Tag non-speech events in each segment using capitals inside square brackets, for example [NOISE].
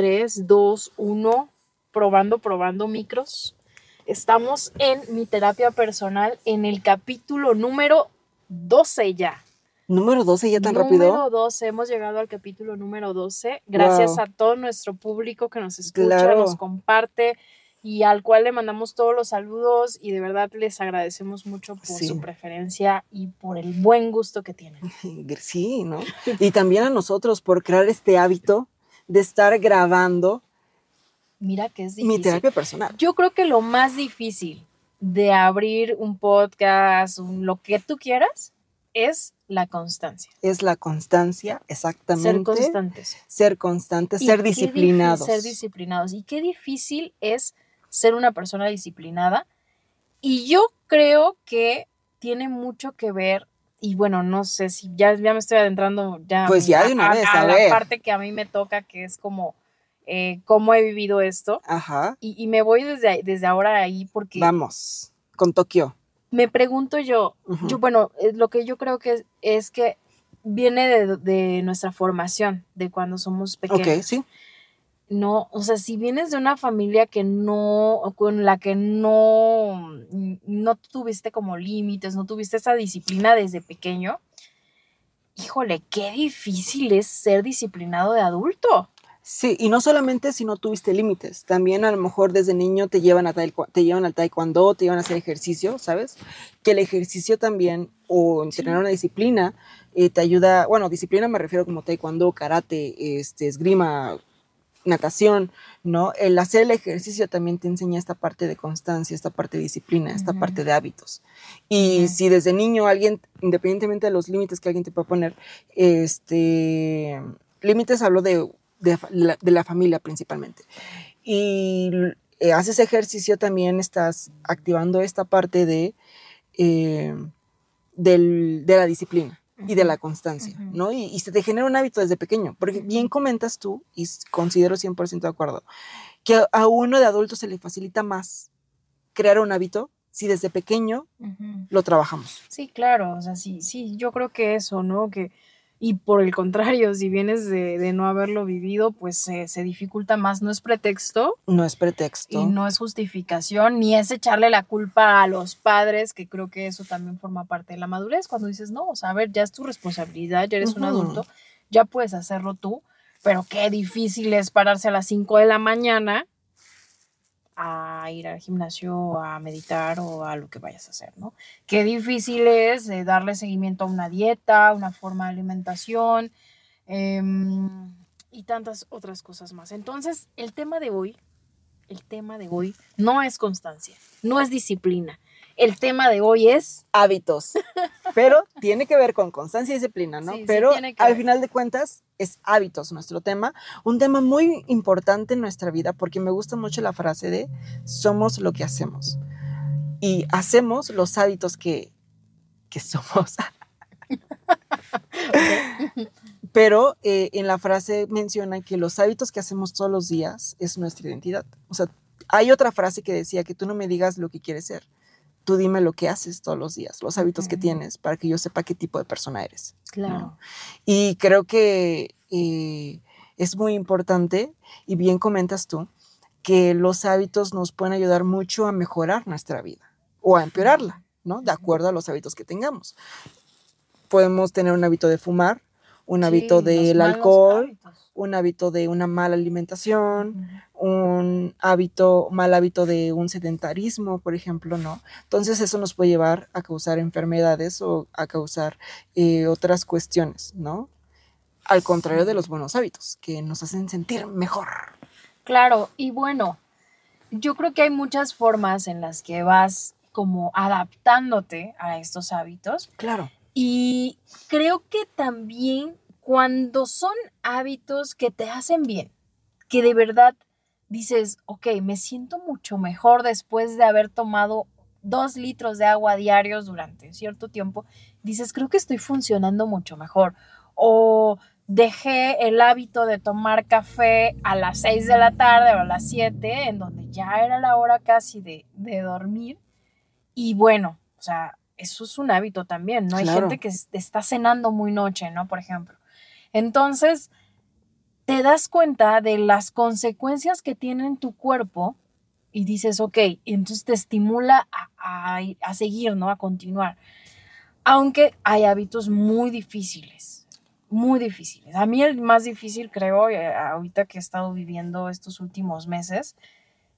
3, 2, 1, probando, probando micros. Estamos en mi terapia personal en el capítulo número 12 ya. Número 12 ya tan número rápido. Número 12, hemos llegado al capítulo número 12. Gracias Wow. a todo nuestro público que nos escucha, Claro. nos comparte y al cual le mandamos todos los saludos y de verdad les agradecemos mucho por Sí. su preferencia y por el buen gusto que tienen. [LAUGHS] Sí, ¿no? Y también a nosotros por crear este hábito de estar grabando Mira que es mi difícil. terapia personal. Yo creo que lo más difícil de abrir un podcast, un- lo que tú quieras, es la constancia. Es la constancia, exactamente. Ser constantes. Ser constantes, ser disciplinados. Ser disciplinados. Y qué difícil es ser una persona disciplinada. Y yo creo que tiene mucho que ver, y bueno, no sé si ya, ya me estoy adentrando ya, Pues ya de una a, vez, a a la parte que a mí me toca, que es como eh, cómo he vivido esto. Ajá. Y, y me voy desde, desde ahora ahí porque Vamos. Con Tokio. me pregunto yo, yo, bueno, eh, lo que yo creo que es, es que viene de, de nuestra formación, de cuando somos pequeños. Ok, sí. No, o sea, si vienes de una familia que no, con la que no, no tuviste como límites, no tuviste esa disciplina desde pequeño, híjole, qué difícil es ser disciplinado de adulto. Sí, y no solamente si no tuviste límites, también a lo mejor desde niño te llevan, a taekw- te llevan al taekwondo, te llevan a hacer ejercicio, ¿sabes? Que el ejercicio también, o en Sí. una disciplina, eh, te ayuda, bueno, disciplina me refiero como taekwondo, karate, este, esgrima, natación, ¿no? El hacer el ejercicio también te enseña esta parte de constancia, esta parte de disciplina, esta parte de hábitos. Y si desde niño alguien, independientemente de los límites que alguien te pueda poner, este, límites hablo de, de, fa- la, de la familia principalmente. Y eh, haces ejercicio también estás activando esta parte de, eh, del- de la disciplina y de la constancia. ¿no? Y, y se te genera un hábito desde pequeño, porque bien comentas tú, y considero 100% de acuerdo, que a- uno de adulto se le facilita más crear un hábito si desde pequeño lo trabajamos. Sí, claro, o sea, sí, sí, yo creo que eso, ¿no? Que, y por el contrario, si vienes de, de no haberlo vivido, pues se- se dificulta más, no es pretexto, No es pretexto. Y no es justificación, ni es echarle la culpa a los padres, que creo que eso también forma parte de la madurez, cuando dices, no, o sea, a ver, ya es tu responsabilidad, ya eres un adulto, ya puedes hacerlo tú, pero qué difícil es pararse a las 5 de la mañana a ir al gimnasio, a meditar o a lo que vayas a hacer, ¿no? Qué difícil es eh, darle seguimiento a una dieta, una forma de alimentación em, y tantas otras cosas más. Entonces, el tema de hoy el tema de hoy no es constancia, no es disciplina. El tema de hoy es hábitos. [LAUGHS] Pero tiene que ver con constancia y disciplina, ¿no? Sí, sí Pero tiene que al ver. final de cuentas es hábitos nuestro tema. Un tema muy importante en nuestra vida porque me gusta mucho la frase de somos lo que hacemos. Y hacemos los hábitos que, que somos. [LAUGHS] Pero eh, en la frase menciona que los hábitos que hacemos todos los días es nuestra identidad. O sea, hay otra frase que decía que tú no me digas lo que quieres ser, tú dime lo que haces todos los días, los hábitos que tienes, para que yo sepa qué tipo de persona eres. claro. Y creo que eh, es muy importante, y bien comentas tú, que los hábitos nos pueden ayudar mucho a mejorar nuestra vida o a empeorarla, ¿no? De acuerdo a los hábitos que tengamos. Podemos tener un hábito de fumar, un hábito Sí, del alcohol, hábitos. Un hábito de una mala alimentación, un hábito, mal hábito de un sedentarismo, por ejemplo, ¿no? Entonces eso nos puede llevar a causar enfermedades o a causar eh, otras cuestiones, ¿no? Al contrario de los buenos hábitos, que nos hacen sentir mejor. Claro, y bueno, yo creo que hay muchas formas en las que vas como adaptándote a estos hábitos Claro. y creo que también cuando son hábitos que te hacen bien, que de verdad dices, ok, me siento mucho mejor después de haber tomado dos litros de agua diarios durante cierto tiempo, dices, creo que estoy funcionando mucho mejor. O dejé el hábito de tomar café a las 6 de la tarde o a las 7, en donde ya era la hora casi de, de dormir. Y bueno, o sea, eso es un hábito también, ¿no? Hay Claro. gente que es- está cenando muy noche, ¿no? Por ejemplo. Entonces, te das cuenta de las consecuencias que tiene en tu cuerpo y dices, ok, y entonces te estimula a, a seguir, ¿no? A continuar. Aunque hay hábitos muy difíciles, muy difíciles. A mí el más difícil, creo, eh, ahorita que he estado viviendo estos últimos meses,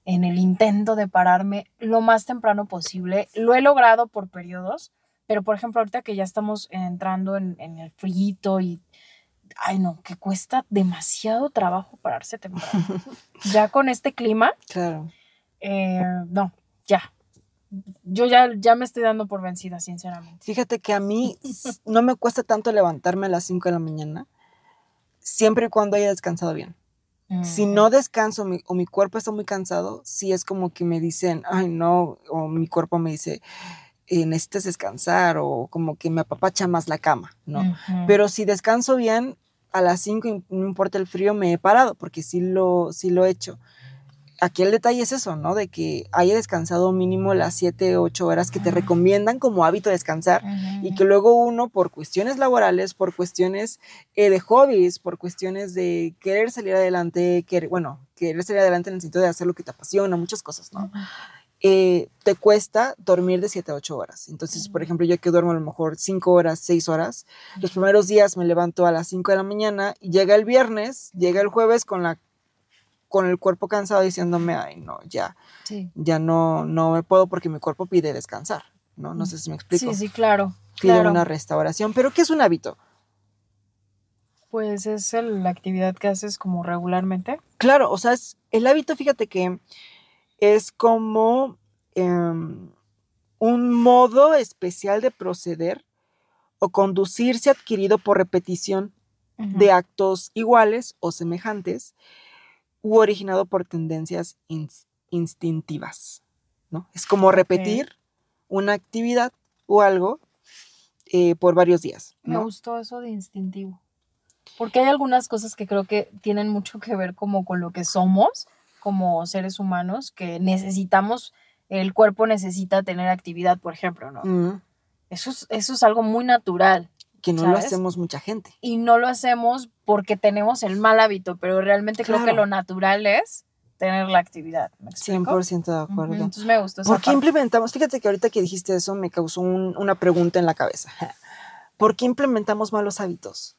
en el intento de pararme lo más temprano posible. Lo he logrado por periodos, pero por ejemplo, ahorita que ya estamos entrando en, en el frío y ay no, que cuesta demasiado trabajo pararse temprano. [LAUGHS] ya con este clima. Claro. Eh, no, ya. Yo ya, ya me estoy dando por vencida, sinceramente. Fíjate que a mí no me cuesta tanto levantarme a las 5 de la mañana, siempre y cuando haya descansado bien. Si Mm, no descanso mi- o mi cuerpo está muy cansado, sí es como que me dicen, ay no, o mi cuerpo me dice, eh, necesitas descansar, o como que me apapacha más la cama, ¿no? Pero si descanso bien, a las 5, no importa el frío, me he parado, porque sí lo, sí lo he hecho. Aquí el detalle es eso, ¿no? De que haya descansado mínimo las 7, 8 horas que te recomiendan como hábito descansar y que luego uno por cuestiones laborales, por cuestiones eh, de hobbies, por cuestiones de querer salir adelante, querer, bueno, querer salir adelante en el sentido de hacer lo que te apasiona, muchas cosas, ¿no? Eh, te cuesta dormir de 7 a 8 horas. Entonces, por ejemplo, yo que duermo a lo mejor 5 horas, 6 horas, los primeros días me levanto a las 5 de la mañana y llega el viernes, llega el jueves con la con el cuerpo cansado diciéndome, ay, no, ya, Sí. ya no, no me puedo porque mi cuerpo pide descansar, ¿no? No sé si me explico. Sí, sí, claro. Pide claro. una restauración, pero ¿qué es un hábito? Pues es el- la actividad que haces como regularmente. Claro, o sea, es, el hábito, fíjate que es como em, un modo especial de proceder o conducirse adquirido por repetición de actos iguales o semejantes u originado por tendencias ins- instintivas, ¿no? Es como repetir una actividad o algo eh, por varios días, Me ¿no? gustó eso de instintivo. Porque hay algunas cosas que creo que tienen mucho que ver como con lo que somos como seres humanos, que necesitamos, el cuerpo necesita tener actividad, por ejemplo, ¿no? Mm, Eso es, eso es algo muy natural que no lo ¿Sabes? hacemos mucha gente. y no lo hacemos porque tenemos el mal hábito, pero realmente creo que Claro. lo natural es tener la actividad. ¿Me explico? 100% de acuerdo. Entonces me gustó ¿Por qué parte. implementamos? Fíjate que ahorita que dijiste eso me causó un- una pregunta en la cabeza. [LAUGHS] ¿Por qué implementamos malos hábitos?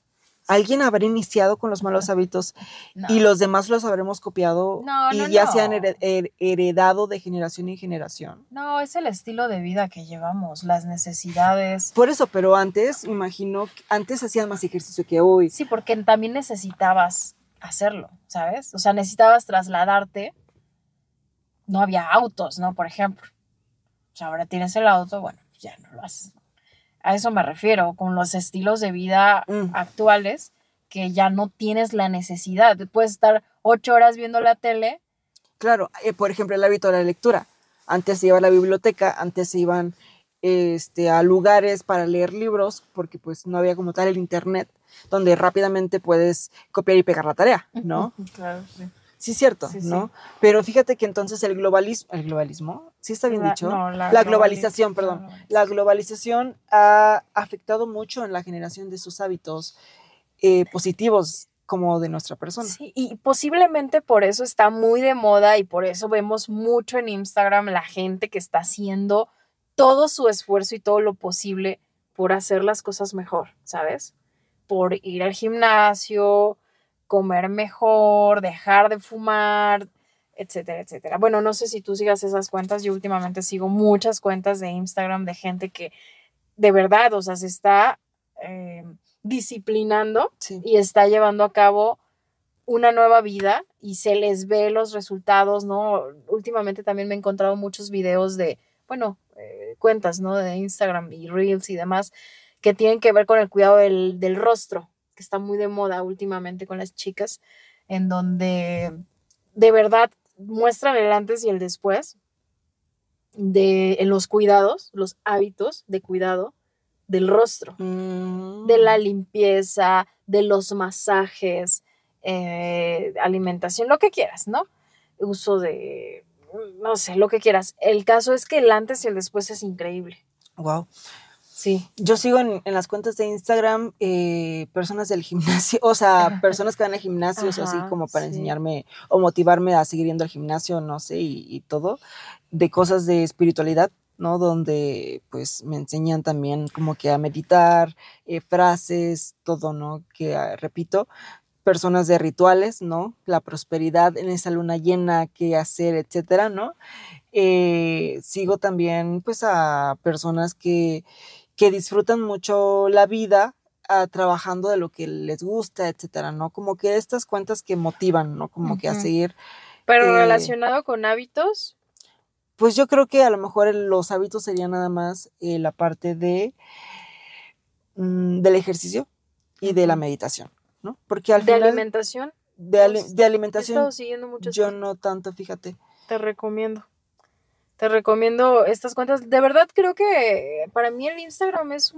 ¿Alguien habrá iniciado con los malos hábitos No. y los demás los habremos copiado No, y no, ya se han hered- her- heredado de generación en generación? No, es el estilo de vida que llevamos, las necesidades. Por eso, pero antes, imagino, que antes hacían más ejercicio que hoy. Sí, porque también necesitabas hacerlo, ¿sabes? O sea, necesitabas trasladarte. No había autos, ¿no? Por ejemplo. O sea, ahora tienes el auto, bueno, pues ya no lo haces. A eso me refiero, con los estilos de vida Mm. actuales, que ya no tienes la necesidad. Puedes estar ocho horas viendo la tele. Claro, eh, por ejemplo, el hábito de la lectura. Antes se iba a la biblioteca, antes se iban este, a lugares para leer libros, porque pues no había como tal el internet, donde rápidamente puedes copiar y pegar la tarea, ¿no? Claro, sí. Sí, cierto, Sí, sí. ¿no? Pero fíjate que entonces el globalismo, el globalismo, ¿sí está bien La- dicho? no, la, globali- globalización, perdón. La globalización ha afectado mucho en la generación de sus hábitos eh, positivos como de nuestra persona. Sí, y posiblemente por eso está muy de moda y por eso vemos mucho en Instagram la gente que está haciendo todo su esfuerzo y todo lo posible por hacer las cosas mejor, ¿sabes? Por ir al gimnasio, comer mejor, dejar de fumar, etcétera, etcétera. Bueno, no sé si tú sigas esas cuentas, yo últimamente sigo muchas cuentas de Instagram de gente que de verdad, o sea, se está eh, disciplinando Sí. y está llevando a cabo una nueva vida y se les ve los resultados, ¿no? Últimamente también me he encontrado muchos videos de, bueno, eh, cuentas, ¿no? De Instagram y Reels y demás que tienen que ver con el cuidado del, del rostro, que está muy de moda últimamente con las chicas, en donde de verdad muestran el antes y el después de en los cuidados, los hábitos de cuidado del rostro de la Mm. limpieza, de los masajes, eh, alimentación, lo que quieras, ¿no? Uso de, no sé, lo que quieras. El caso es que el antes y el después es increíble. Wow. Sí. Yo sigo en, en las cuentas de Instagram eh, personas del gimnasio, [LAUGHS] o sea, personas que van a gimnasios o así como para sí. enseñarme o motivarme a seguir yendo al gimnasio, no sé, y, y todo, de cosas de espiritualidad, ¿no? Donde pues me enseñan también como que a meditar, eh, frases, todo, ¿no? Que ah, repito, personas de rituales, ¿no? La prosperidad en esa luna llena, qué hacer, etcétera, ¿no? Eh, sigo también pues a personas que, que disfrutan mucho la vida ah, trabajando de lo que les gusta, etcétera, ¿no? Como que estas cuentas que motivan, ¿no? Como que a seguir, Pero Eh, relacionado con hábitos, pues yo creo que a lo mejor los hábitos serían nada más eh, la parte de mm, del ejercicio y de la meditación, ¿no? Porque al de final alimentación, de, ali- de he alimentación estado siguiendo yo no tanto, fíjate. Te recomiendo. Te recomiendo estas cuentas. De verdad creo que para mí el Instagram es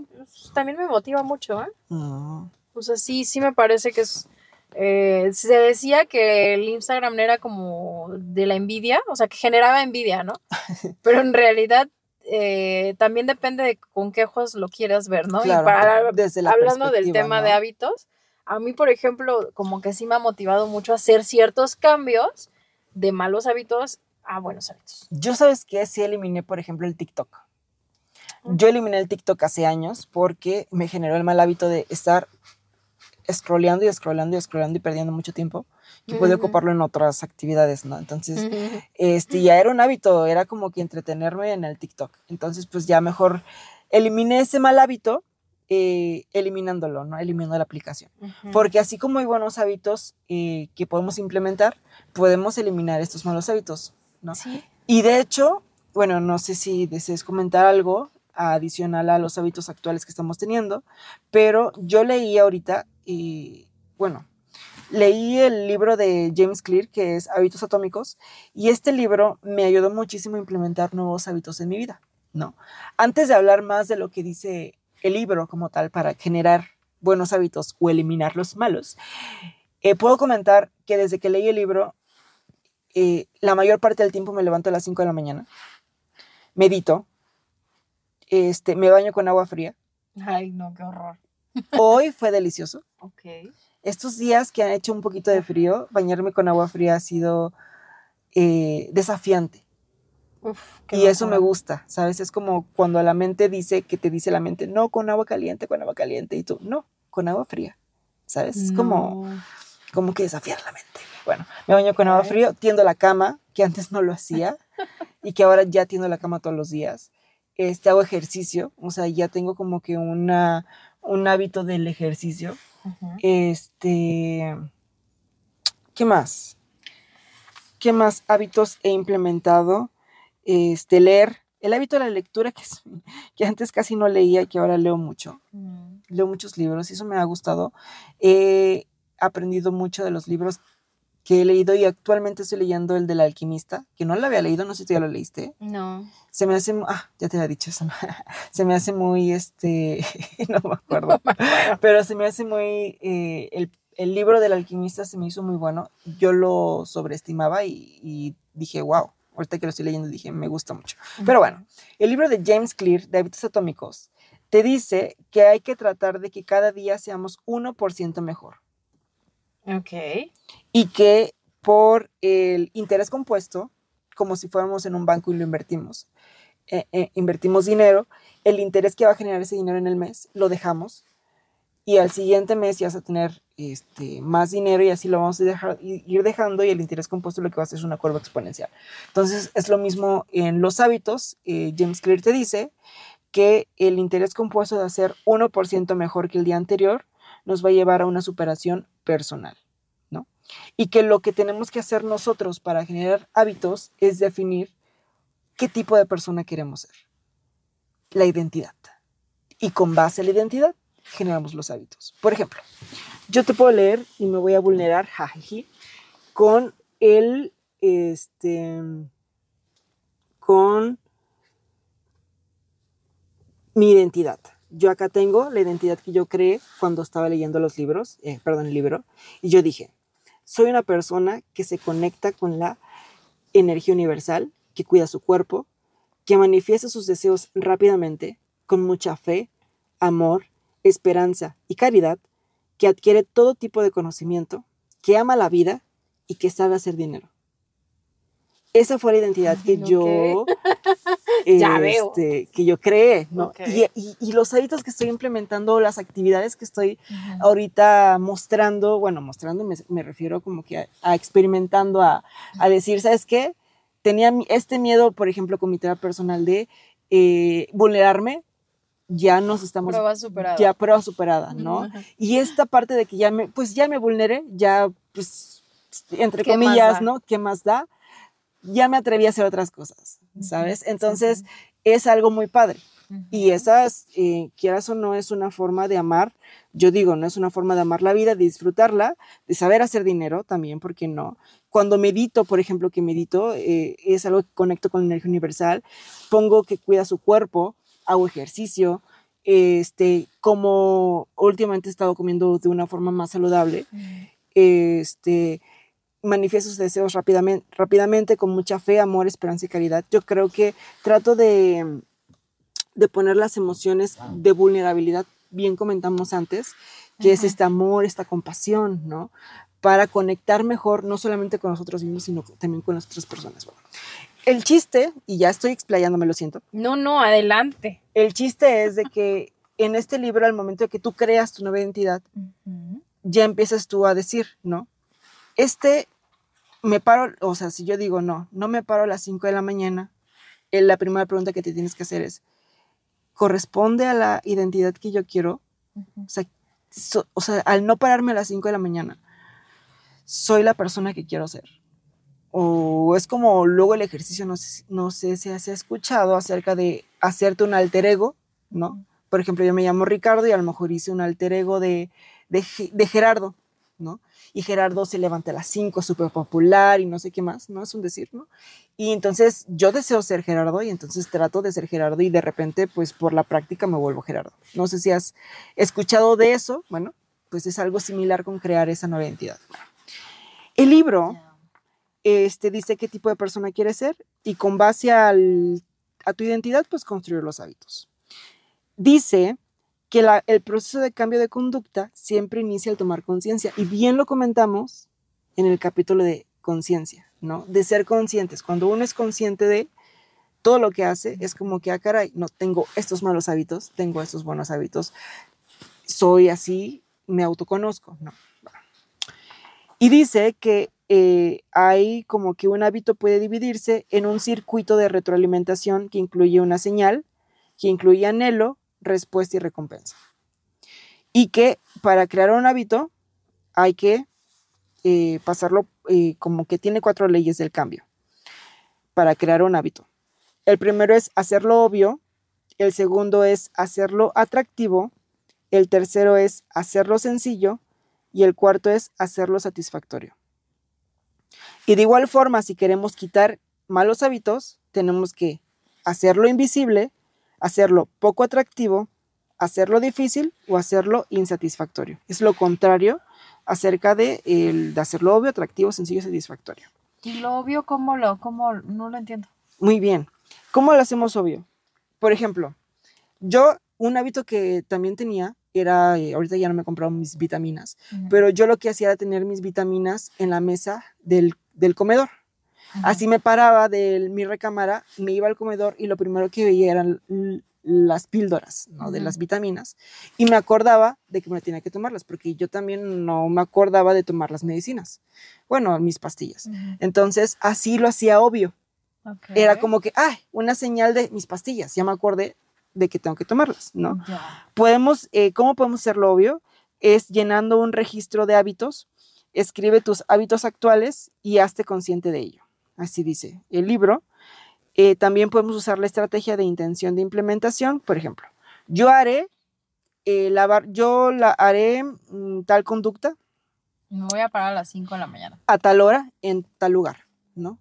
también me motiva mucho, ¿eh? Mm, O sea, sí, sí me parece que es. eh, se decía que el Instagram era como de la envidia, o sea, que generaba envidia, ¿no? [LAUGHS] Pero en realidad eh, también depende de con qué ojos lo quieras ver, ¿no? Claro, y para, desde la hablando del tema ¿no? de hábitos, a mí, por ejemplo, como que sí me ha motivado mucho a hacer ciertos cambios de malos hábitos a buenos hábitos. Yo sabes que sí eliminé, por ejemplo, el TikTok. Yo eliminé el TikTok hace años porque me generó el mal hábito de estar scrolleando y scrolleando y scrollando y perdiendo mucho tiempo que podía Ujú. ocuparlo en otras actividades, ¿no? Entonces, este, ya era un hábito, era como que entretenerme en el TikTok. Entonces, pues ya mejor eliminé ese mal hábito eh, eliminándolo, ¿no? Eliminando la aplicación. Ujú. Porque así como hay buenos hábitos eh, que podemos implementar, podemos eliminar estos malos hábitos, ¿no? Sí. Y de hecho, bueno, no sé si desees comentar algo adicional a los hábitos actuales que estamos teniendo, pero yo leí ahorita, y bueno, leí el libro de James Clear, que es Hábitos Atómicos, y este libro me ayudó muchísimo a implementar nuevos hábitos en mi vida, ¿no? Antes de hablar más de lo que dice el libro como tal para generar buenos hábitos o eliminar los malos, eh, puedo comentar que desde que leí el libro, eh, la mayor parte del tiempo me levanto a las 5 de la mañana, medito, este, me baño con agua fría. Ay, no, qué horror. Hoy fue delicioso. Ok. Estos días que han hecho un poquito de frío, bañarme con agua fría ha sido eh, desafiante. Uf, Y eso me gusta, ¿sabes? Es como cuando la mente dice que te dice la mente, no, con agua caliente, con agua caliente, y tú, no, con agua fría, ¿sabes? Es como. Como que desafiar la mente. Bueno, me baño con agua fría, tiendo la cama, que antes no lo hacía, y que ahora ya tiendo la cama todos los días. Este, hago ejercicio, o sea, ya tengo como que una, un hábito del ejercicio. Ujú. Este, ¿qué más? ¿Qué más hábitos he implementado? Este, leer. El hábito de la lectura, que, es- que antes casi no leía y que ahora leo mucho. Mm. Leo muchos libros y eso me ha gustado. He aprendido mucho de los libros que he leído y actualmente estoy leyendo el del alquimista, que no lo había leído, no sé si tú ya lo leíste. No. Se me hace, ah, ya te había dicho eso, [LAUGHS] se me hace muy, este, [LAUGHS] no me acuerdo, pero se me hace muy, eh, el, el libro del alquimista se me hizo muy bueno, yo lo sobreestimaba y, y dije, wow, ahorita que lo estoy leyendo dije, me gusta mucho. Pero bueno, el libro de James Clear, de hábitos atómicos, te dice que hay que tratar de que cada día seamos 1% mejor Ok. y que por el interés compuesto, como si fuéramos en un banco y lo invertimos, eh, eh, invertimos dinero, el interés que va a generar ese dinero en el mes lo dejamos y al siguiente mes ya vas a tener este, más dinero y así lo vamos a dejar, ir dejando y el interés compuesto lo que va a hacer es una curva exponencial. Entonces es lo mismo en los hábitos. eh, James Clear te dice que el interés compuesto de hacer 1% mejor que el día anterior nos va a llevar a una superación personal, ¿no? Y que lo que tenemos que hacer nosotros para generar hábitos es definir qué tipo de persona queremos ser. La identidad. Y con base a la identidad generamos los hábitos. Por ejemplo, yo te puedo leer y me voy a vulnerar, jajiji, con el, este, con mi identidad. Yo acá tengo la identidad que yo creé cuando estaba leyendo los libros, eh, perdón, el libro, y yo dije, soy una persona que se conecta con la energía universal, que cuida su cuerpo, que manifiesta sus deseos rápidamente, con mucha fe, amor, esperanza y caridad, que adquiere todo tipo de conocimiento, que ama la vida y que sabe hacer dinero. Esa fue la identidad que yo [LAUGHS] Ya veo. este, que yo creé. Y, y- y los hábitos que estoy implementando, las actividades que estoy ahorita mostrando, bueno, mostrando me, me refiero como que a, a experimentando, a, a decir, ¿sabes qué? Tenía este miedo, por ejemplo, con mi terapia personal de eh, vulnerarme, ya nos estamos, Prueba superada. ya prueba superada, ¿no? Ajá. Y esta parte de que ya me, pues ya me vulneré, ya, pues, entre ¿Qué más comillas? ¿no? ¿Qué más da? Ya me atreví a hacer otras cosas, ¿sabes? Entonces, es algo muy padre. Y esas, eh, quieras o no, es una forma de amar. Yo digo, no es una forma de amar la vida, de disfrutarla, de saber hacer dinero también, porque no. Cuando medito, por ejemplo, que medito, eh, es algo que conecto con la energía universal. Pongo que cuida su cuerpo, hago ejercicio. Este, como últimamente he estado comiendo de una forma más saludable, este, manifiesto sus deseos rápidamente, rápidamente, con mucha fe, amor, esperanza y caridad. Yo creo que trato de, de poner las emociones de vulnerabilidad, bien comentamos antes, que es este amor, esta compasión, ¿no? Para conectar mejor, no solamente con nosotros mismos, sino también con las otras personas. Bueno, el chiste, y ya estoy explayándome, lo siento, No, no, adelante. el chiste es de que en este libro, al momento de que tú creas tu nueva identidad, ya empiezas tú a decir, ¿no? Este, me paro, o sea, si yo digo, no, no me paro a las 5 de la mañana, eh, la primera pregunta que te tienes que hacer es, ¿corresponde a la identidad que yo quiero? O sea, so- o sea, al no pararme a las 5 de la mañana, ¿soy la persona que quiero ser? O es como luego el ejercicio, no sé, si- no sé si has escuchado acerca de hacerte un alter ego, ¿no? Por ejemplo, yo me llamo Ricardo y a lo mejor hice un alter ego de, de, de Gerardo, ¿no? Y Gerardo se levanta a las 5, súper popular y no sé qué más, ¿no? Es un decir, ¿no? Y entonces yo deseo ser Gerardo y entonces trato de ser Gerardo y de repente, pues por la práctica me vuelvo Gerardo. No sé si has escuchado de eso, bueno, pues es algo similar con crear esa nueva identidad. El libro este, dice qué tipo de persona quieres ser y con base al- a tu identidad, pues construir los hábitos. Dice que el proceso de cambio de conducta siempre inicia al tomar conciencia y bien lo comentamos en el capítulo de conciencia, ¿no? De ser conscientes. Cuando uno es consciente de todo lo que hace, es como que, ah, caray, no tengo estos malos hábitos, tengo estos buenos hábitos, soy así, me autoconozco, ¿no? Y dice que eh, hay como que un hábito puede dividirse en un circuito de retroalimentación que incluye una señal, que incluye anhelo, respuesta y recompensa. Y que para crear un hábito hay que eh, pasarlo eh, como que tiene cuatro leyes del cambio para crear un hábito. El primero es hacerlo obvio, el segundo es hacerlo atractivo, el tercero es hacerlo sencillo y el cuarto es hacerlo satisfactorio. Y de igual forma, si queremos quitar malos hábitos, tenemos que hacerlo invisible, hacerlo poco atractivo, hacerlo difícil o hacerlo insatisfactorio. Es lo contrario acerca de, el, de hacerlo obvio, atractivo, sencillo y satisfactorio. ¿Y lo obvio cómo lo, cómo, no lo entiendo? Muy bien. ¿Cómo lo hacemos obvio? Por ejemplo, yo un hábito que también tenía era, eh, ahorita ya no me he comprado mis vitaminas, pero yo lo que hacía era tener mis vitaminas en la mesa del, del comedor. Así me paraba de mi recámara, me iba al comedor y lo primero que veía eran las píldoras ¿no? de las vitaminas y me acordaba de que me tenía que tomarlas porque yo también no me acordaba de tomar las medicinas, bueno, mis pastillas. Entonces así lo hacía obvio. Era como que, ay, una señal de mis pastillas, ya me acordé de que tengo que tomarlas, ¿no? Podemos, eh, ¿cómo podemos hacerlo obvio? Es llenando un registro de hábitos, escribe tus hábitos actuales y hazte consciente de ello. Así dice el libro. Eh, también podemos usar la estrategia de intención de implementación. Por ejemplo, yo haré, eh, lavar, yo la haré mm, tal conducta Me voy a parar a las 5 de la mañana. a tal hora en tal lugar, ¿no?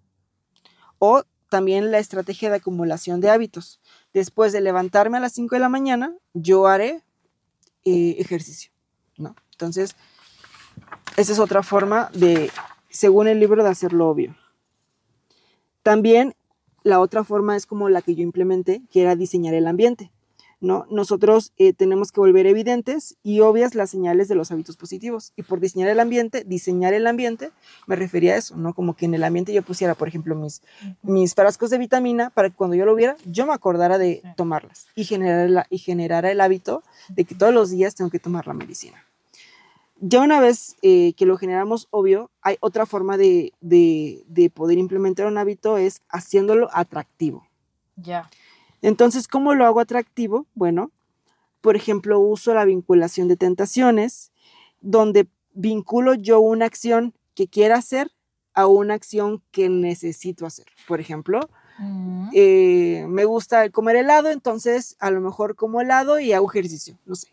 O también la estrategia de acumulación de hábitos. Después de levantarme a las 5 de la mañana, yo haré eh, ejercicio, ¿no? Entonces, esa es otra forma de, según el libro, de hacerlo obvio. También la otra forma es como la que yo implementé, que era diseñar el ambiente. ¿no? Nosotros eh, tenemos que volver evidentes y obvias las señales de los hábitos positivos. Y por diseñar el ambiente, diseñar el ambiente, me refería a eso, ¿no? Como que en el ambiente yo pusiera, por ejemplo, mis, mis frascos de vitamina para que cuando yo lo viera, yo me acordara de tomarlas y generar, y generara el hábito de que todos los días tengo que tomar la medicina. Ya una vez eh, que lo generamos, obvio, hay otra forma de, de, de poder implementar un hábito, es haciéndolo atractivo. Ya. Entonces, ¿cómo lo hago atractivo? Bueno, por ejemplo, uso la vinculación de tentaciones, donde vinculo yo una acción que quiera hacer a una acción que necesito hacer. Por ejemplo, Mm. eh, me gusta comer helado, entonces a lo mejor como helado y hago ejercicio, no sé,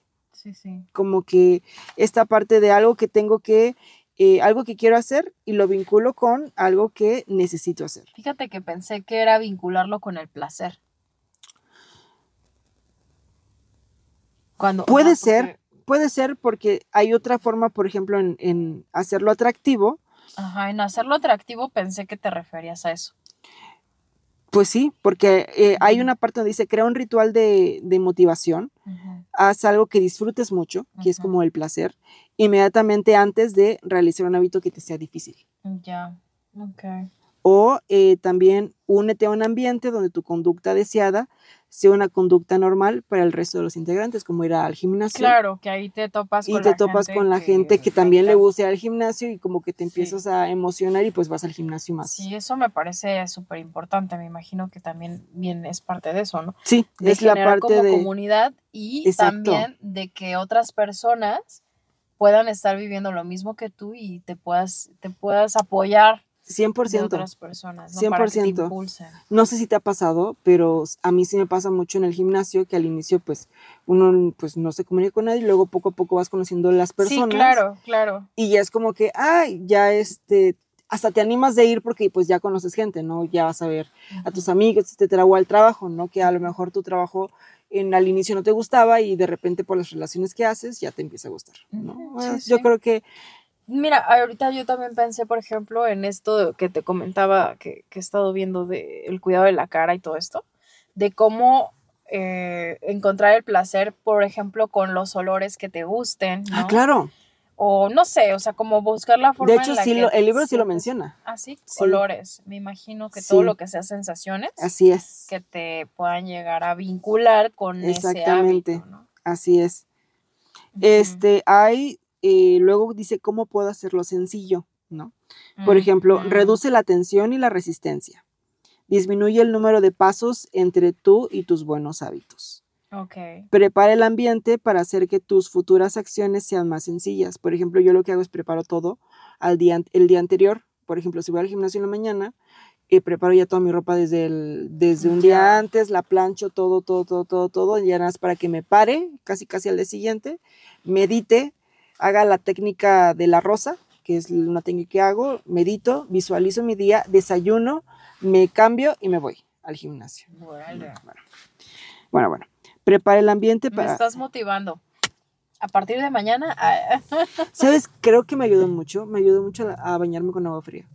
Sí, sí. como que esta parte de algo que tengo que, eh, algo que quiero hacer y lo vinculo con algo que necesito hacer. Fíjate que pensé que era vincularlo con el placer. Cuando, Puede ser. porque- Puede ser porque hay otra forma, por ejemplo, en, en hacerlo atractivo, Ajá, en hacerlo atractivo pensé que te referías a eso. Pues sí, porque eh, hay una parte donde dice, crea un ritual de, de motivación, haz algo que disfrutes mucho, que es como el placer, inmediatamente antes de realizar un hábito que te sea difícil. Ya, ok. O eh, también únete a un ambiente donde tu conducta deseada sea una conducta normal para el resto de los integrantes, como ir al gimnasio. Claro, que ahí te topas Y con te la topas gente con la gente que también le gusta ir al gimnasio y como que te empiezas a emocionar y pues vas al gimnasio más. Sí, eso me parece súper importante. Me imagino que también bien es parte de eso, ¿no? Sí, De es la parte como de... comunidad y Exacto. también de que otras personas puedan estar viviendo lo mismo que tú y te puedas, te puedas apoyar de 100%. otras personas, ¿no? Para que te 100%. impulsen. No sé si te ha pasado, pero a mí sí me pasa mucho en el gimnasio que al inicio pues uno pues no se comunica con nadie y luego poco a poco vas conociendo las personas. Sí, claro, claro. Y ya es como que, ay, ya este, hasta te animas de ir porque pues ya conoces gente, ¿no? Ya vas a ver a tus amigos, etcétera, o al trabajo, ¿no? Que a lo mejor tu trabajo en al inicio no te gustaba y de repente por las relaciones que haces ya te empieza a gustar, ¿no? Sí, Yo sí. creo que Mira, ahorita yo también pensé, por ejemplo, en esto que te comentaba que, que he estado viendo de el cuidado de la cara y todo esto, de cómo eh, encontrar el placer, por ejemplo, con los olores que te gusten, ¿no? Ah, claro. O no sé, o sea, como buscar la forma De en hecho, la sí que lo- el libro sí lo menciona. Ah, sí, Sí. olores. Me imagino que todo lo que sea sensaciones Así es. que te puedan llegar a vincular con ese Exactamente. hábito, ¿no? Así es. Este, hay, eh, luego dice cómo puedo hacerlo sencillo, ¿no? Por ejemplo, ujú. reduce la tensión y la resistencia. Disminuye el número de pasos entre tú y tus buenos hábitos. Ok. Prepara el ambiente para hacer que tus futuras acciones sean más sencillas. Por ejemplo, yo lo que hago es preparo todo al día, el día anterior. Por ejemplo, si voy al gimnasio en la mañana, eh, preparo ya toda mi ropa desde, el, desde un día antes, la plancho, todo, todo, todo, todo, todo, y ya nada más para que me pare, casi, casi al día siguiente, medite, haga la técnica de la rosa, que es una técnica que hago, medito, visualizo mi día, desayuno, me cambio y me voy al gimnasio. Bueno, bueno, bueno. Prepara el ambiente Me para... estás motivando. A partir de mañana, ah, ¿Sabes? Creo que me ayudó mucho, me ayudó mucho a bañarme con agua fría.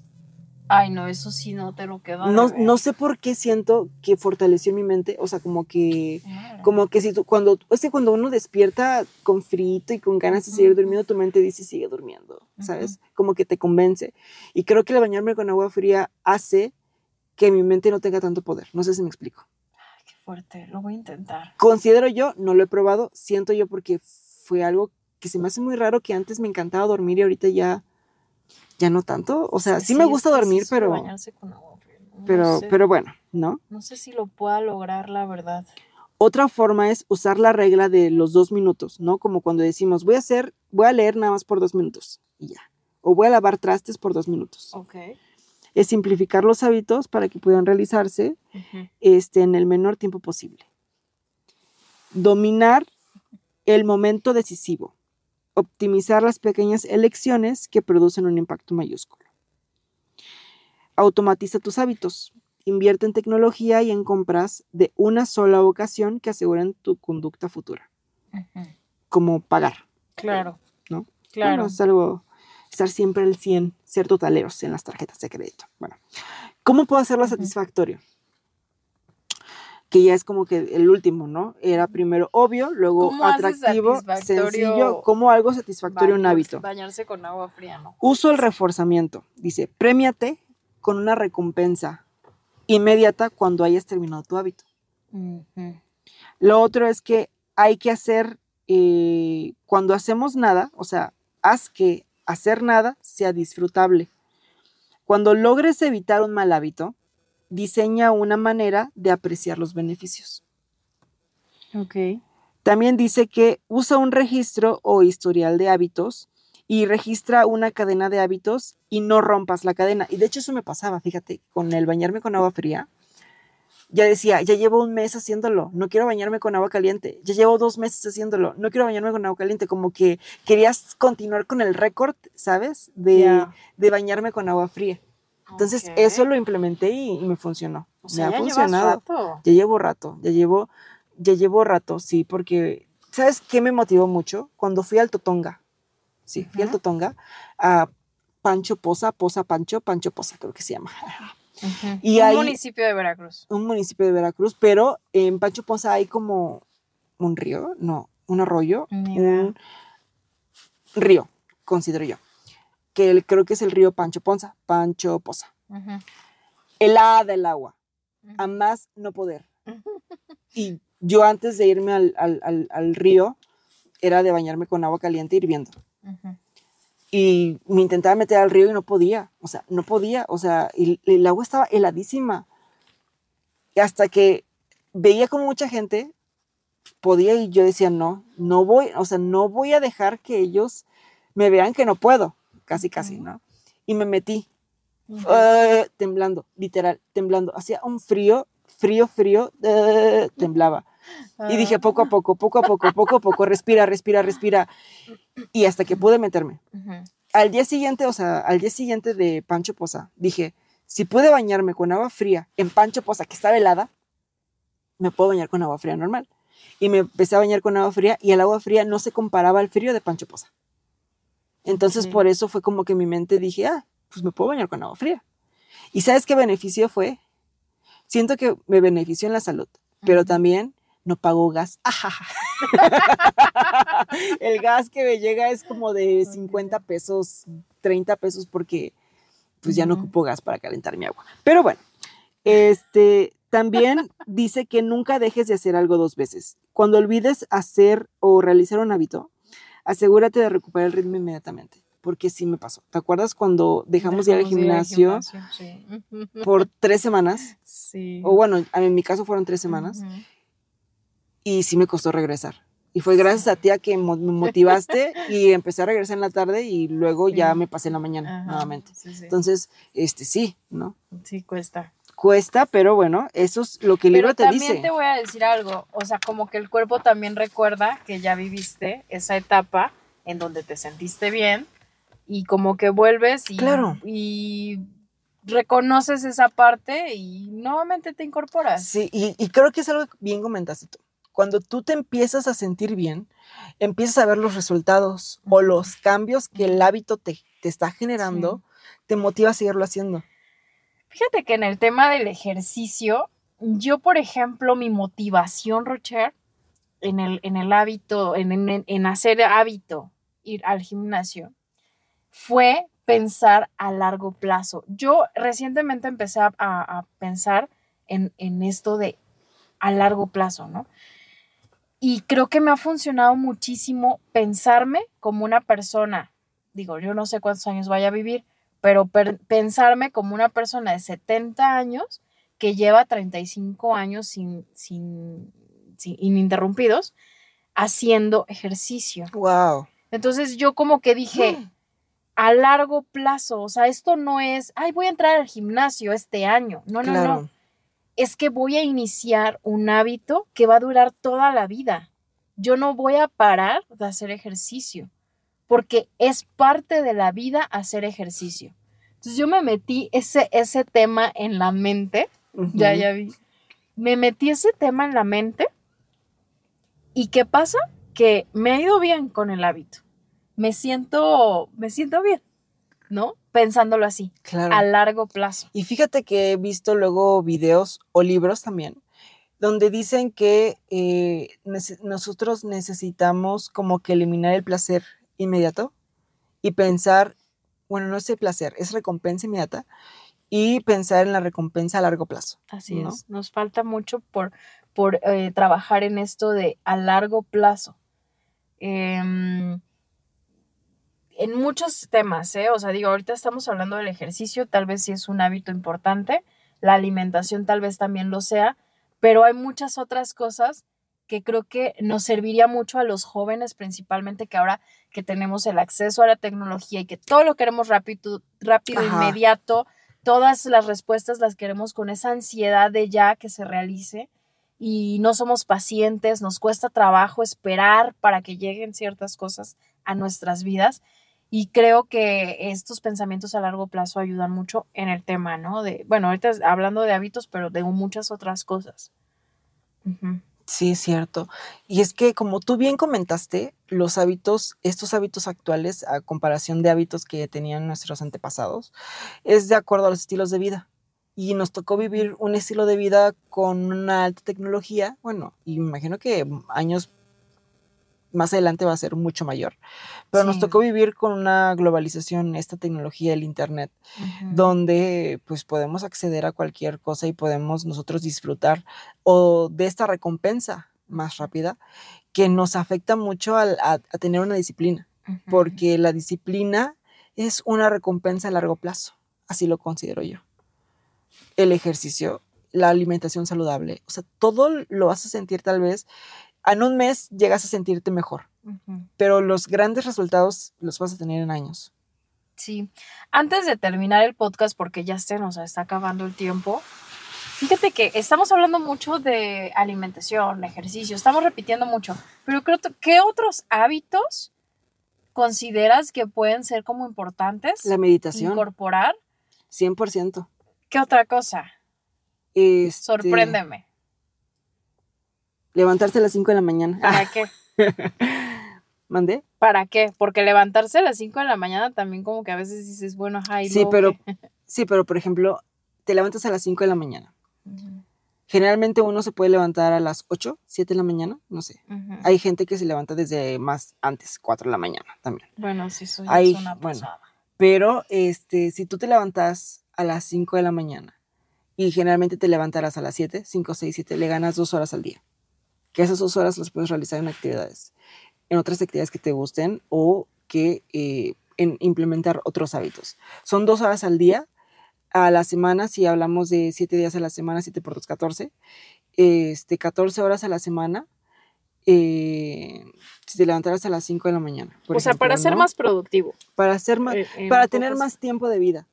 Ay, no, eso sí no te lo quedo. No, no sé por qué siento que fortaleció mi mente, o sea, como que, como que si tú, cuando, es que cuando uno despierta con frito y con ganas de seguir Ujú. durmiendo, tu mente dice sigue durmiendo, ¿sabes? Como que te convence. Y creo que el bañarme con agua fría hace que mi mente no tenga tanto poder. No sé si me explico. Qué fuerte, lo voy a intentar. Considero yo, no lo he probado, siento yo porque fue algo que se me hace muy raro que antes me encantaba dormir y ahorita ya, ya no tanto. O sea, sí, me gusta dormir, pero, bañarse con agua no pero, sé. pero bueno, ¿no? No sé si lo pueda lograr, la verdad. Otra forma es usar la regla de los dos minutos, ¿no? Como cuando decimos, voy a hacer, voy a leer nada más por dos minutos y ya. O voy a lavar trastes por dos minutos. Ok. Es simplificar los hábitos para que puedan realizarse este, en el menor tiempo posible. Dominar el momento decisivo. Optimizar las pequeñas elecciones que producen un impacto mayúsculo. Automatiza tus hábitos. Invierte en tecnología y en compras de una sola ocasión que aseguren tu conducta futura, como pagar. Claro. ¿No? Claro. Bueno, es algo, estar siempre al 100, ser totaleros en las tarjetas de crédito. Bueno, ¿cómo puedo hacerlo satisfactorio? Que ya es como que el último, ¿no? Era primero obvio, luego ¿Cómo haces atractivo, sencillo, como algo satisfactorio un hábito. Bañarse con agua fría, ¿no? Uso el reforzamiento. Dice, premiate con una recompensa inmediata cuando hayas terminado tu hábito. Ujú. Lo otro es que hay que hacer, eh, cuando hacemos nada, o sea, haz que hacer nada sea disfrutable. Cuando logres evitar un mal hábito, diseña una manera de apreciar los beneficios. Ok. También dice que usa un registro o historial de hábitos y registra una cadena de hábitos y no rompas la cadena. Y de hecho eso me pasaba, fíjate, con el bañarme con agua fría. Ya decía, ya llevo un mes haciéndolo, no quiero bañarme con agua caliente. Ya llevo dos meses haciéndolo, no quiero bañarme con agua caliente. Como que querías continuar con el récord, ¿sabes? De, de bañarme con agua fría. Entonces eso lo implementé y, y me funcionó. O me sea, ha ya llevas funcionado. rato. Ya llevo rato, ya llevo, ya llevo rato, sí, porque, ¿sabes qué me motivó mucho? Cuando fui al Totonga, sí, fui al. Totonga, a Pancho Poza, Poza Pancho, Pancho Poza creo que se llama. Y Un municipio de Veracruz. un municipio de Veracruz, pero en Pancho Poza hay como un río, no, un arroyo, un río, considero yo, que el- creo que es el río Pancho Ponza, Pancho Poza, helada el agua, a más no poder. [LAUGHS] Y yo antes de irme al, al- al- al río, era de bañarme con agua caliente hirviendo. Y me intentaba meter al río y no podía. O sea, no podía. O sea, el, el agua estaba heladísima. Y hasta que veía como mucha gente podía y yo decía, no, no voy, o sea, no voy a dejar que ellos me vean que no puedo. Casi, casi. ¿no? Y me metí eh, temblando, literal, temblando. Hacía un frío, frío, frío, eh, temblaba. Y dije, Ah. poco a poco, poco a poco, poco a poco, respira, respira, respira. Y hasta que pude meterme. Al día siguiente, o sea, al día siguiente de Pancho Poza, dije, si pude bañarme con agua fría en Pancho Poza, que estaba helada, me puedo bañar con agua fría normal. Y me empecé a bañar con agua fría y el agua fría no se comparaba al frío de Pancho Poza. Entonces, por eso fue como que mi mente dije, ah, pues me puedo bañar con agua fría. ¿Y sabes qué beneficio fue? Siento que me benefició en la salud, pero también no pago gas. Ajaja. [LAUGHS] El gas que me llega es como de 50 pesos, 30 pesos porque pues ya no ocupo gas para calentar mi agua. Pero bueno, este también dice que nunca dejes de hacer algo dos veces. Cuando olvides hacer o realizar un hábito, asegúrate de recuperar el ritmo inmediatamente, porque sí me pasó. ¿Te acuerdas cuando dejamos, de ir al gimnasio Sí. [LAUGHS] por tres semanas? Sí. O bueno, en mi caso fueron tres semanas Ujú. y sí me costó regresar. Y fue gracias a ti a que me motivaste y empecé a regresar en la tarde y luego ya me pasé en la mañana Ajá, nuevamente. Sí, sí. Entonces, este sí, ¿no? sí, cuesta. Cuesta, pero bueno, eso es lo que el libro Pero te también dice. te voy a decir algo, o sea, como que el cuerpo también recuerda que ya viviste esa etapa en donde te sentiste bien y como que vuelves y, Claro. y reconoces esa parte y nuevamente te incorporas. Sí, y, y creo que es algo que bien comentaste tú. Cuando tú te empiezas a sentir bien, empiezas a ver los resultados o los cambios que el hábito te, te está generando, te motiva a seguirlo haciendo. Fíjate que en el tema del ejercicio, yo, por ejemplo, mi motivación, Rocher, en el, en el hábito, en, en- hacer hábito, ir al gimnasio, fue pensar a largo plazo. Yo recientemente empecé a, a- a pensar en, en esto de a largo plazo, ¿no? Y creo que me ha funcionado muchísimo pensarme como una persona, digo, yo no sé cuántos años vaya a vivir, pero per- pensarme como una persona de 70 años que lleva 35 años sin, sin, sin- ininterrumpidos haciendo ejercicio. Wow. Entonces yo como que dije, Mm. a largo plazo, o sea, esto no es, ay, voy a entrar al gimnasio este año. No, no, no. Es que voy a iniciar un hábito que va a durar toda la vida. Yo no voy a parar de hacer ejercicio, porque es parte de la vida hacer ejercicio. Entonces yo me metí ese, ese tema en la mente ya, ya vi. Me metí ese tema en la mente. ¿Y qué pasa? Que me ha ido bien con el hábito. Me siento, me siento bien, ¿no? Pensándolo así, Claro. a largo plazo. Y fíjate que he visto luego videos o libros también donde dicen que eh, nosotros necesitamos como que eliminar el placer inmediato y pensar, bueno, no es el placer, es recompensa inmediata y pensar en la recompensa a largo plazo. Así ¿no? es. Nos falta mucho por, por eh, trabajar en esto de a largo plazo. Em, en muchos temas, ¿eh? O sea, digo, ahorita estamos hablando del ejercicio, tal vez sí es un hábito importante, la alimentación tal vez también lo sea, pero hay muchas otras cosas que creo que nos serviría mucho a los jóvenes, principalmente que ahora que tenemos el acceso a la tecnología y que todo lo queremos rápido, rápido, Ajá. inmediato, todas las respuestas las queremos con esa ansiedad de ya que se realice y no somos pacientes, nos cuesta trabajo esperar para que lleguen ciertas cosas a nuestras vidas. Y creo que estos pensamientos a largo plazo ayudan mucho en el tema, ¿no? De, bueno, ahorita hablando de hábitos, pero de muchas otras cosas. Ujú. Sí, es cierto. Y es que como tú bien comentaste, los hábitos, estos hábitos actuales, a comparación de hábitos que tenían nuestros antepasados, es de acuerdo a los estilos de vida. Y nos tocó vivir un estilo de vida con una alta tecnología, bueno, imagino que años más adelante va a ser mucho mayor. Pero nos tocó vivir con una globalización, esta tecnología, el Internet, donde pues podemos acceder a cualquier cosa y podemos nosotros disfrutar o de esta recompensa más rápida que nos afecta mucho al- a, a tener una disciplina, porque la disciplina es una recompensa a largo plazo, así lo considero yo. El ejercicio, la alimentación saludable, o sea, todo lo vas a sentir tal vez, en un mes llegas a sentirte mejor, pero los grandes resultados los vas a tener en años. Sí. Antes de terminar el podcast, porque ya se nos está acabando el tiempo, fíjate que estamos hablando mucho de alimentación, ejercicio, estamos repitiendo mucho, pero creo ¿qué otros hábitos consideras que pueden ser como importantes La meditación, incorporar? 100%. ¿Qué otra cosa? Este, Sorpréndeme. Levantarse a las 5 de la mañana. ¿Para [LAUGHS] qué? ¿Mandé? ¿Para qué? Porque levantarse a las 5 de la mañana también como que a veces dices, bueno, ajá, ¿y Sí, pero, qué? [LAUGHS] sí, pero por ejemplo, te levantas a las 5 de la mañana. Ujú, Generalmente uno se puede levantar a las 8, 7 de la mañana, no sé. ujú. Hay gente que se levanta desde más antes, 4 de la mañana también. Bueno, sí, eso ya Hay- es una bueno. pasada. Pero este, si tú te levantas a las 5 de la mañana y generalmente te levantarás a las 7, 5, 6, 7, le ganas dos horas al día. Que esas dos horas las puedes realizar en actividades, en otras actividades que te gusten o que eh, en implementar otros hábitos. Son dos horas al día. A la semana, si hablamos de 7 días a la semana, 7 por 2, 14. Este, 14 horas a la semana. eh, si te levantaras a las 5 de la mañana. o sea, para ser más productivo. Para ser más, eh, para tener más tiempo de vida.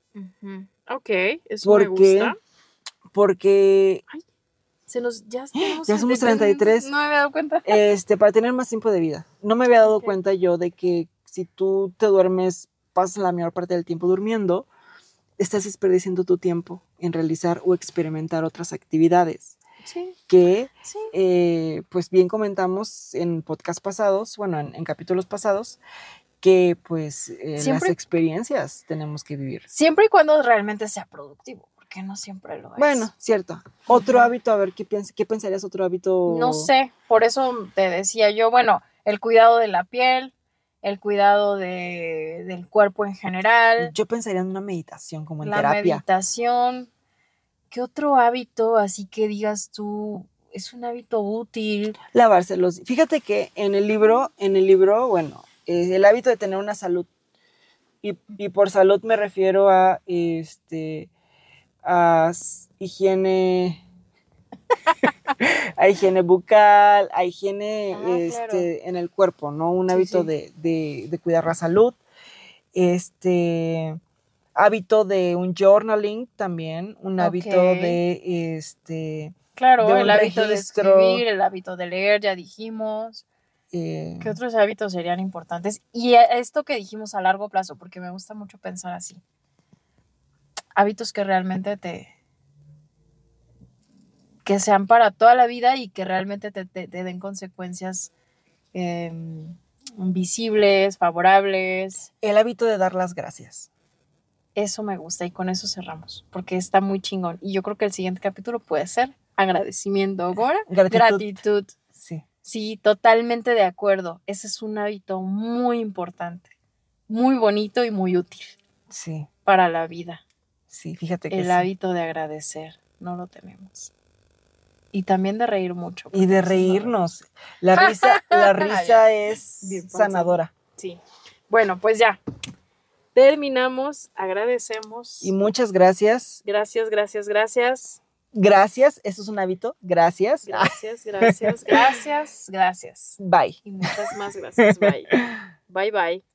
Ok, eso me gusta. porque, Se nos, ya, [GASPS] Ya somos 33. 33. No me había dado cuenta. este, para tener más tiempo de vida. No me había dado cuenta yo de que si tú te duermes, pasas la mayor parte del tiempo durmiendo, estás desperdiciando tu tiempo en realizar o experimentar otras actividades Sí, que, sí. eh, pues bien comentamos en podcast pasados, bueno, en, en capítulos pasados, que pues eh, las experiencias tenemos que vivir. Siempre y cuando realmente sea productivo, porque no siempre lo es. Bueno, cierto. Otro hábito, a ver, ¿qué, piens- ¿qué pensarías otro hábito? No sé, por eso te decía yo, bueno, el cuidado de la piel, el cuidado de, del cuerpo en general, Yo pensaría en una meditación, como en la terapia. meditación. ¿Qué otro hábito así que digas tú es un hábito útil? Lavarse los. Fíjate que en el libro, en el libro, bueno, eh, el hábito de tener una salud. Y, y por salud me refiero a este a higiene. [LAUGHS] a higiene bucal, a higiene Ah, este, en el cuerpo, ¿no? Un Sí, hábito sí. De, de- de cuidar la salud. Este hábito de un journaling también, un hábito de este Claro, De el hábito registro. de escribir, el hábito de leer, ya dijimos. eh, ¿Qué otros hábitos serían importantes? Y esto que dijimos a largo plazo, porque me gusta mucho pensar así. Hábitos que realmente te... que sean para toda la vida y que realmente te, te- te den consecuencias em, visibles, favorables. el hábito de dar las gracias. Eso me gusta y con eso cerramos, porque está muy chingón. Y yo creo que el siguiente capítulo puede ser agradecimiento. Ahora, Gratitud. gratitud. Sí. Sí, totalmente de acuerdo. Ese es un hábito muy importante, muy bonito y muy útil Sí. para la vida. Sí, fíjate que El sí. hábito de agradecer, no lo tenemos. Y también de reír mucho. Y de reírnos. La risa, [LAUGHS] la risa es Bien sanadora. Sí. Bueno, pues ya. Terminamos. Agradecemos. Y muchas gracias. Gracias, gracias, gracias. Gracias. Eso es un hábito. Gracias. Gracias, [LAUGHS] gracias, gracias, gracias. Bye. Y muchas más gracias. Bye. Bye, bye.